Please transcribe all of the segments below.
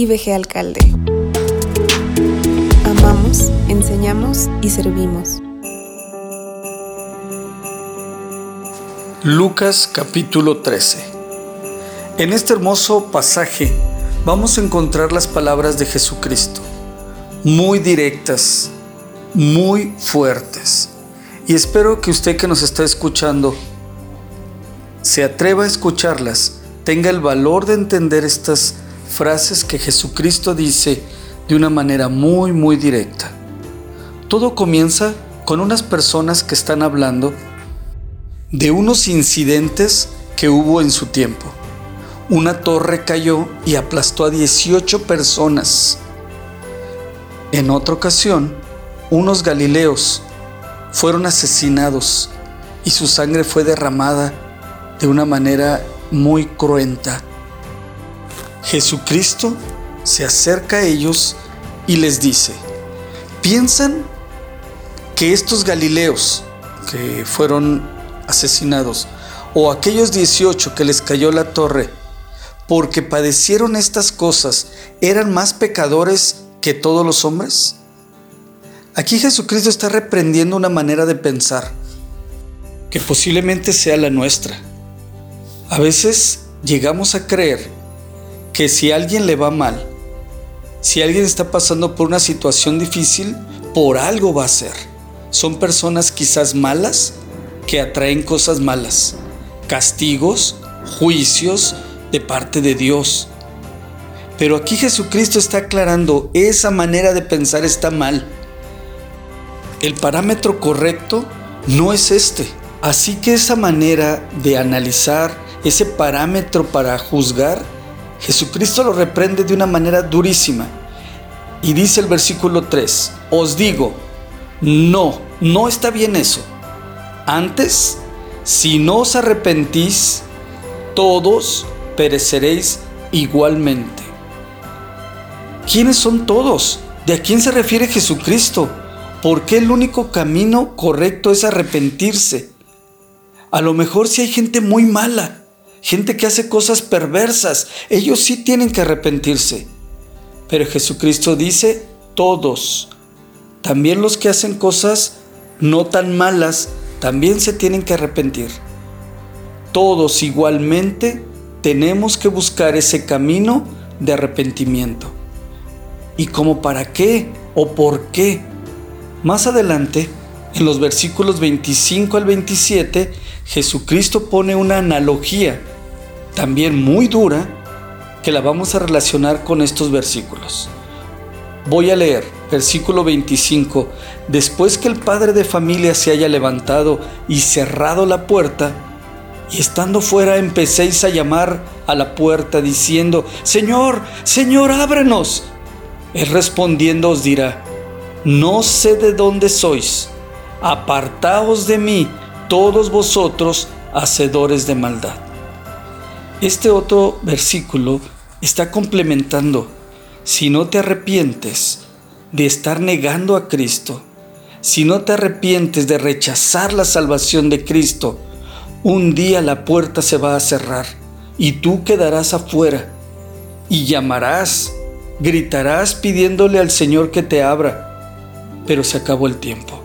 IBG Alcalde. Amamos, enseñamos y servimos. Lucas capítulo 13. En este hermoso pasaje vamos a encontrar las palabras de Jesucristo, muy directas, muy fuertes. Y espero que usted que nos está escuchando se atreva a escucharlas, tenga el valor de entender estas frases que Jesucristo dice de una manera muy, muy directa. Todo comienza con unas personas que están hablando de unos incidentes que hubo en su tiempo. Una torre cayó y aplastó a 18 personas. En otra ocasión, unos galileos fueron asesinados y su sangre fue derramada de una manera muy cruenta. Jesucristo se acerca a ellos y les dice, ¿piensan que estos galileos que fueron asesinados o aquellos 18 que les cayó la torre, porque padecieron estas cosas, eran más pecadores que todos los hombres? Aquí Jesucristo está reprendiendo una manera de pensar que posiblemente sea la nuestra. A veces llegamos a creer que si a alguien le va mal, si alguien está pasando por una situación difícil, por algo va a ser. Son personas quizás malas que atraen cosas malas, castigos, juicios de parte de Dios. Pero aquí Jesucristo está aclarando, esa manera de pensar está mal. El parámetro correcto no es este. Así que esa manera de analizar ese parámetro para juzgar, Jesucristo lo reprende de una manera durísima. Y dice el versículo 3, os digo, no, no está bien eso. Antes, si no os arrepentís, todos pereceréis igualmente. ¿Quiénes son todos? ¿De a quién se refiere Jesucristo? ¿Por qué el único camino correcto es arrepentirse? A lo mejor si hay gente muy mala, gente que hace cosas perversas, ellos sí tienen que arrepentirse. Pero Jesucristo dice, todos, también los que hacen cosas no tan malas, también se tienen que arrepentir. Todos igualmente tenemos que buscar ese camino de arrepentimiento. ¿Y cómo para qué o por qué? Más adelante, en los versículos 25 al 27, Jesucristo pone una analogía también muy dura que la vamos a relacionar con estos versículos. Voy a leer versículo 25. Después que el padre de familia se haya levantado y cerrado la puerta, y estando fuera empecéis a llamar a la puerta diciendo, Señor, Señor, ábrenos. Él respondiendo os dirá, no sé de dónde sois, apartaos de mí, todos vosotros, hacedores de maldad. Este otro versículo está complementando, si no te arrepientes de estar negando a Cristo, si no te arrepientes de rechazar la salvación de Cristo, un día la puerta se va a cerrar y tú quedarás afuera y llamarás, gritarás pidiéndole al Señor que te abra, pero se acabó el tiempo.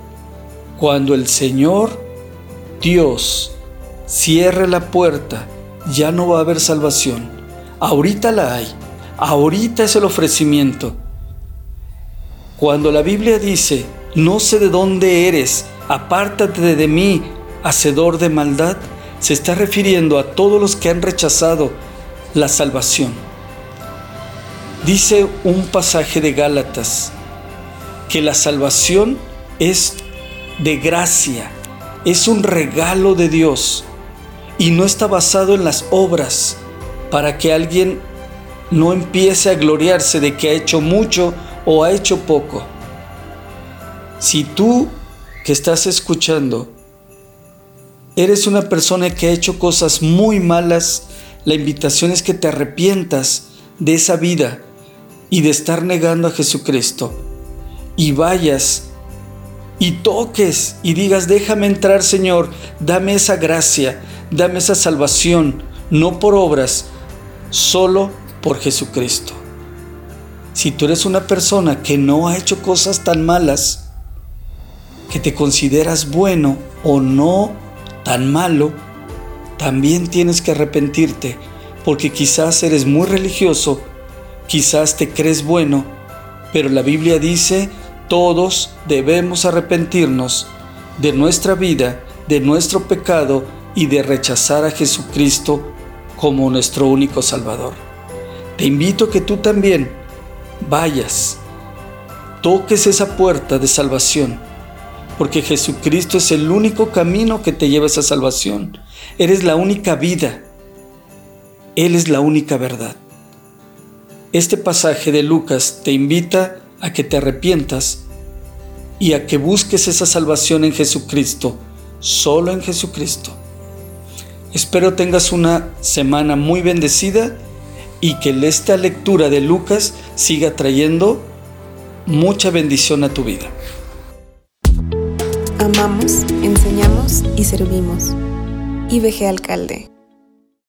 Cuando el Señor, Dios, cierre la puerta, ya no va a haber salvación. Ahorita la hay. Ahorita es el ofrecimiento. Cuando la Biblia dice, no sé de dónde eres, apártate de mí, hacedor de maldad, se está refiriendo a todos los que han rechazado la salvación. Dice un pasaje de Gálatas que la salvación es de gracia, es un regalo de Dios y no está basado en las obras para que alguien no empiece a gloriarse de que ha hecho mucho o ha hecho poco. Si tú que estás escuchando eres una persona que ha hecho cosas muy malas, la invitación es que te arrepientas de esa vida y de estar negando a Jesucristo y vayas y toques y digas, déjame entrar Señor, dame esa gracia, Dame esa salvación, no por obras, solo por Jesucristo. Si tú eres una persona que no ha hecho cosas tan malas, que te consideras bueno o no tan malo, también tienes que arrepentirte, porque quizás eres muy religioso, quizás te crees bueno, pero la Biblia dice, todos debemos arrepentirnos de nuestra vida, de nuestro pecado y de rechazar a Jesucristo como nuestro único Salvador. Te invito a que tú también vayas, toques esa puerta de salvación, porque Jesucristo es el único camino que te lleva a esa salvación. Eres la única vida. Él es la única verdad. Este pasaje de Lucas te invita a que te arrepientas y a que busques esa salvación en Jesucristo, solo en Jesucristo. Espero tengas una semana muy bendecida y que esta lectura de Lucas siga trayendo mucha bendición a tu vida. Amamos, enseñamos y servimos. IBG Alcalde